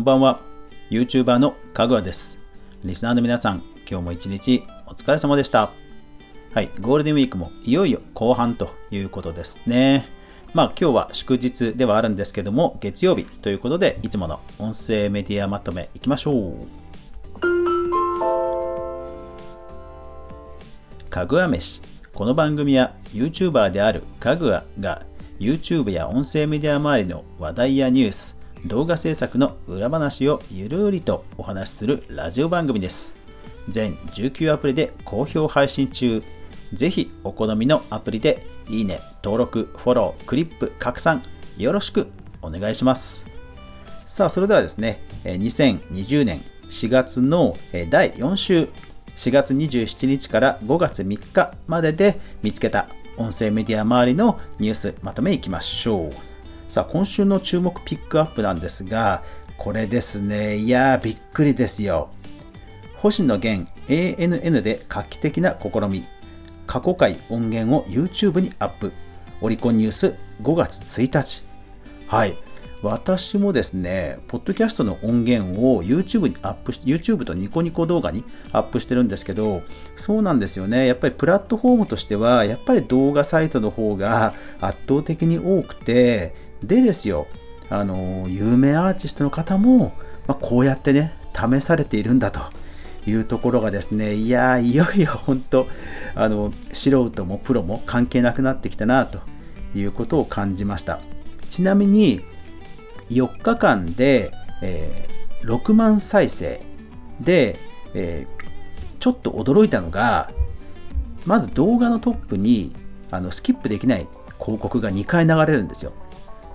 こんばんは。YouTuber のかぐわです。リスナーの皆さん、今日も一日お疲れ様でした。はい、ゴールデンウィークもいよいよ後半ということですね。まあ今日は祝日ではあるんですけども、月曜日ということで、いつもの音声メディアまとめいきましょう。かぐわ飯。この番組は YouTuber であるかぐわが YouTube や音声メディア周りの話題やニュース、動画制作の裏話をゆるりとお話しするラジオ番組です。全19アプリで好評配信中。ぜひお好みのアプリでいいね、登録、フォロー、クリップ、拡散よろしくお願いします。さあ、それではですね、2020年4月の第4週、4月27日から5月3日までで見つけた音声メディア周りのニュースまとめいきましょう。さあ、今週の注目ピックアップなんですが、これですね、いやー、びっくりですよ。星野源 ANN で画期的な試み。過去回音源を YouTube にアップ。オリコンニュース5月1日。はい。私もですね、ポッドキャストの音源を YouTube にアップして、YouTube とニコニコ動画にアップしてるんですけど、そうなんですよね。やっぱりプラットフォームとしては、やっぱり動画サイトの方が圧倒的に多くて、でですよ、あの、有名アーティストの方も、まあ、こうやってね、試されているんだと。いうところがですね、いやいよいよ本当、あの、素人もプロも関係なくなってきたなということを感じました。ちなみに、4日間で、えー、6万再生で、えー、ちょっと驚いたのがまず動画のトップにあのスキップできない広告が2回流れるんですよ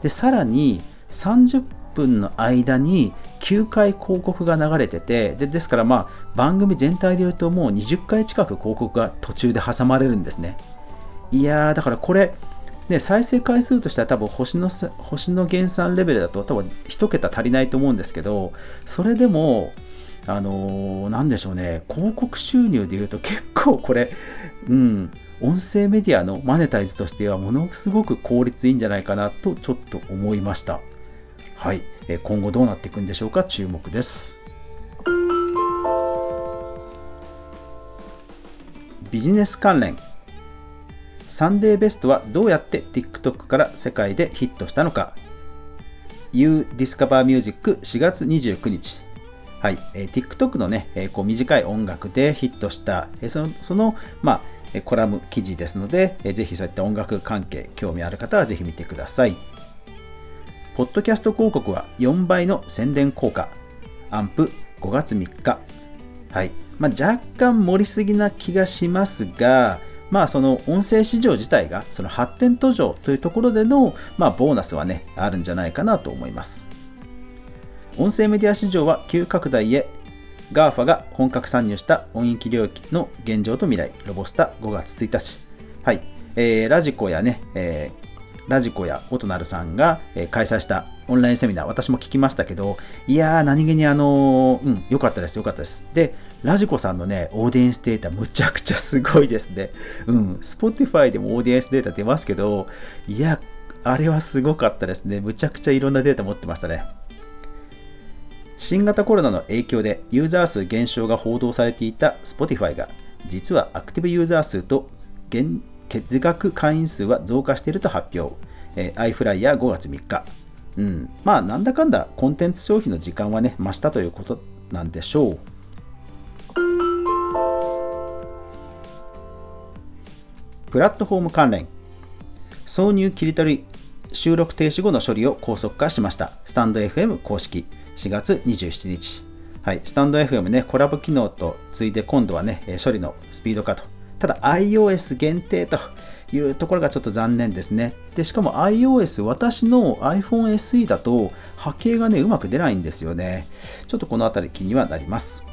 でさらに30分の間に9回広告が流れててでですからまあ番組全体で言うともう20回近く広告が途中で挟まれるんですね。いやーだからこれで再生回数としては多分星の星の減産レベルだと多分1桁足りないと思うんですけどそれでもあのー、でしょうね広告収入でいうと結構これうん音声メディアのマネタイズとしてはものすごく効率いいんじゃないかなとちょっと思いました。はい。今後どうなっていくんでしょうか？注目です。ビジネス関連。サンデーベストはどうやって TikTok から世界でヒットしたのか？You Discover Music 4月29日。はい、えー、TikTok のね、え、こう短い音楽でヒットした、え、そのその、まあ、コラム記事ですので、ぜひそういった音楽関係興味ある方はぜひ見てください。ポッドキャスト広告は4倍の宣伝効果。アンプ5月3日。はい。まあ、若干盛りすぎな気がしますが、まあその音声市場自体がその発展途上というところでの、まあ、ボーナスはね、あるんじゃないかなと思います。音声メディア市場は急拡大へ GAFA が本格参入した音域領域の現状と未来、ロボスタ5月1日。はい。えー、ラジコやね、えー、ラジコやオトナルさんが、えー、開催したオンラインセミナー、私も聞きましたけど、いやー、何気にあのー、うん、良かったです、良かったです。で、ラジコさんのね、オーディエンスデータむちゃくちゃすごいですね。うん、Spotify でもオーディエンスデータ出ますけど、いや、あれはすごかったですね。むちゃくちゃいろんなデータ持ってましたね。新型コロナの影響でユーザー数減少が報道されていた Spotify が、実はアクティブユーザー数と月額会員数は増加していると発表。えー、iFly や5月3日。うん。まあ、なんだかんだコンテンツ消費の時間はね、増したということなんでしょう。プラットフォーム関連挿入切り取り収録停止後の処理を高速化しましたスタンド FM 公式4月27日はい、スタンド FM ね、コラボ機能とついで今度はね、処理のスピード化と。ただ iOS 限定というところがちょっと残念ですね。で、しかも iOS、私の iPhone SE だと波形がね、うまく出ないんですよね。ちょっとこのあたり気にはなります。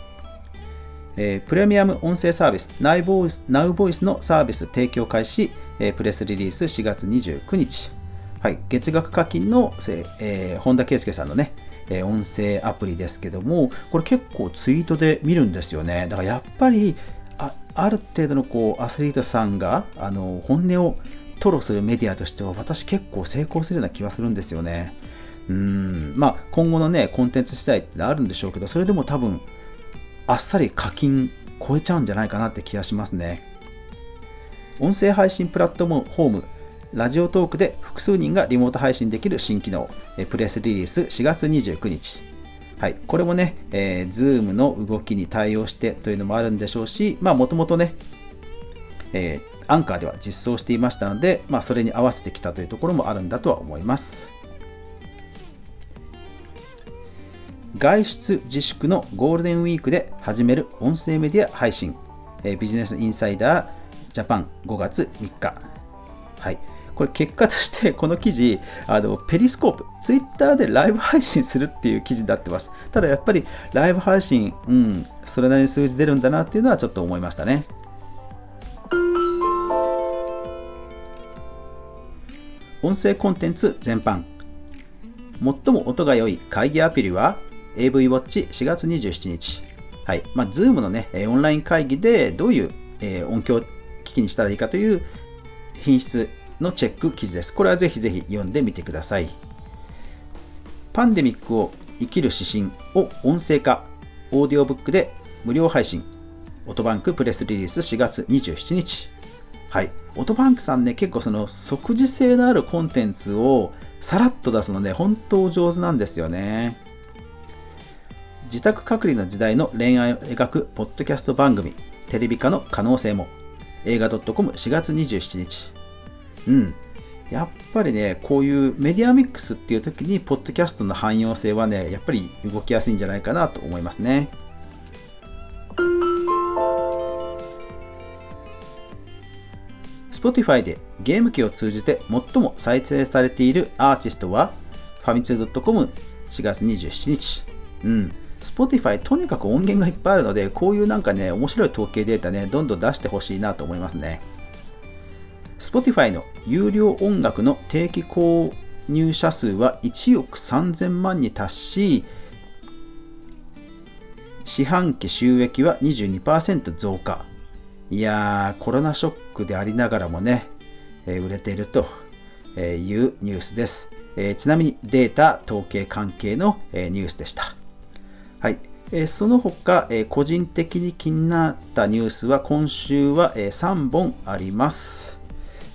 えー、プレミアム音声サービス NowVoice のサービス提供開始、えー、プレスリリース4月29日、はい、月額課金の、えー、本田圭佑さんのね、え音声アプリですけどもこれ結構ツイートで見るんですよね。だからやっぱりあある程度のこうアスリートさんがあの本音を吐露するメディアとしては私結構成功するような気はするんですよね。うん。まあ今後のねコンテンツ次第ってあるんでしょうけどそれでも多分あっさり課金超えちゃうんじゃないかなって気がしますね。音声配信プラットフォームラジオトークで複数人がリモート配信できる新機能プレスリリース4月29日はい、これもね、えー、Zoom の動きに対応してというのもあるんでしょうし、まあもともとね、えー、アンカーでは実装していましたので、まあ、それに合わせてきたというところもあるんだとは思います。外出自粛のゴールデンウィークで始める音声メディア配信、えー、ビジネスインサイダージャパン5月3日。はい。これ結果としてこの記事、あのペリスコープ、ツイッターでライブ配信するっていう記事になってます。ただやっぱりライブ配信、うん、それなりに数字出るんだなっていうのはちょっと思いましたね。音声コンテンツ全般。最も音が良い会議アプリは AV ウォッチ4月27日。はい。まあ、Zoom のね、オンライン会議でどういう、え音響機器にしたらいいかという品質のチェック記事です。これはぜひぜひ読んでみてください。パンデミックを生きる指針を音声化、オーディオブックで無料配信、オトバンクプレスリリース4月27日。はい。オトバンクさんね、結構その即時性のあるコンテンツをさらっと出すのね、本当上手なんですよね。自宅隔離の時代の恋愛を描くポッドキャスト番組、テレビ化の可能性も。映画 .com4 月27日。うん。やっぱりね、こういうメディアミックスっていう時に、ポッドキャストの汎用性はね、やっぱり動きやすいんじゃないかなと思いますね。Spotify でゲーム機を通じて最も再生されているアーティストは、ファミツー .com4 月27日。うん。Spotify とにかく音源がいっぱいあるので、こういうなんかね、面白い統計データね、どんどん出してほしいなと思いますね。Spotify の有料音楽の定期購入者数は1億3000万に達し、四半期収益は22%増加。いやー、コロナショックでありながらもね、えー、売れているというニュースです。えー、ちなみにデータ、統計関係の、えー、ニュースでした。はい。えその他、え個人的に気になったニュースは今週は、え3本あります。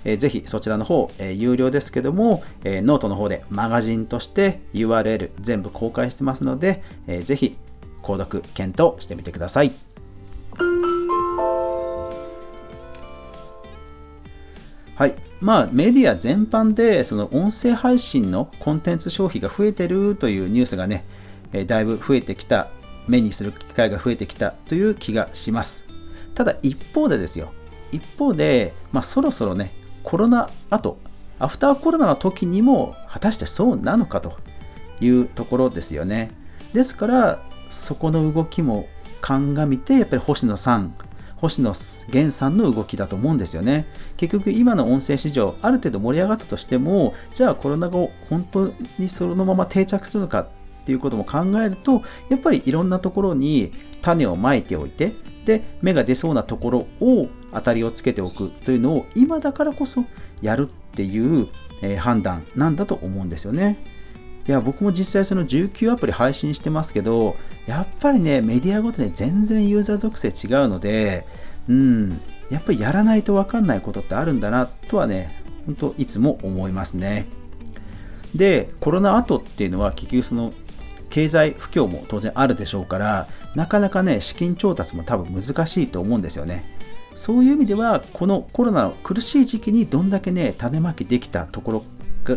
えー、ぜひそちらの方、えー、有料ですけども、えー、ノートの方でマガジンとして URL 全部公開してますので、えー、ぜひ購読検討してみてください。はい。まあ、メディア全般で、その音声配信のコンテンツ消費が増えてるというニュースがね、えだいぶ増えてきた、目にする機会が増えてきたという気がします。ただ、一方でですよ。一方で、まあ、そろそろね、コロナ後、アフターコロナの時にも果たしてそうなのかというところですよね。ですから、そこの動きも鑑みて、やっぱり星野さん、星野源さんの動きだと思うんですよね。結局今の音声市場、ある程度盛り上がったとしても、じゃあコロナ後、本当にそのまま定着するのかっていうことも考えると、やっぱりいろんなところに種をまいておいて、で、芽が出そうなところを当たりをつけておくというのを今だからこそやるっていう、え判断なんだと思うんですよね。いや、僕も実際その19アプリ配信してますけど、やっぱりね、メディアごとに全然ユーザー属性違うので、うん、やっぱりやらないとわかんないことってあるんだなとはね、本当いつも思いますね。で、コロナ後っていうのは結局その経済不況も当然あるでしょうから、なかなかね、資金調達も多分難しいと思うんですよね。そういう意味では、このコロナの苦しい時期にどんだけね、種まきできたところが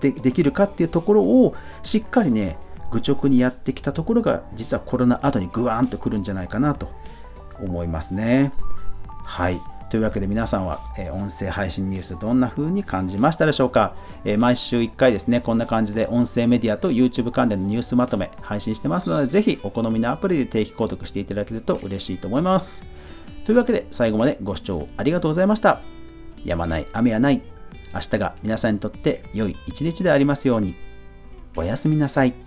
でできるかっていうところをしっかりね、愚直にやってきたところが、実はコロナ後にグワーンとくるんじゃないかなと思いますね。はい。というわけで皆さんは、え音声配信ニュースどんな風に感じましたでしょうか、え毎週1回ですね、こんな感じで音声メディアと YouTube 関連のニュースまとめ配信してますので、ぜひお好みのアプリで定期購読していただけると嬉しいと思います。というわけで最後までご視聴ありがとうございました。やまない雨はない。明日が皆さんにとって良い一日でありますように。おやすみなさい。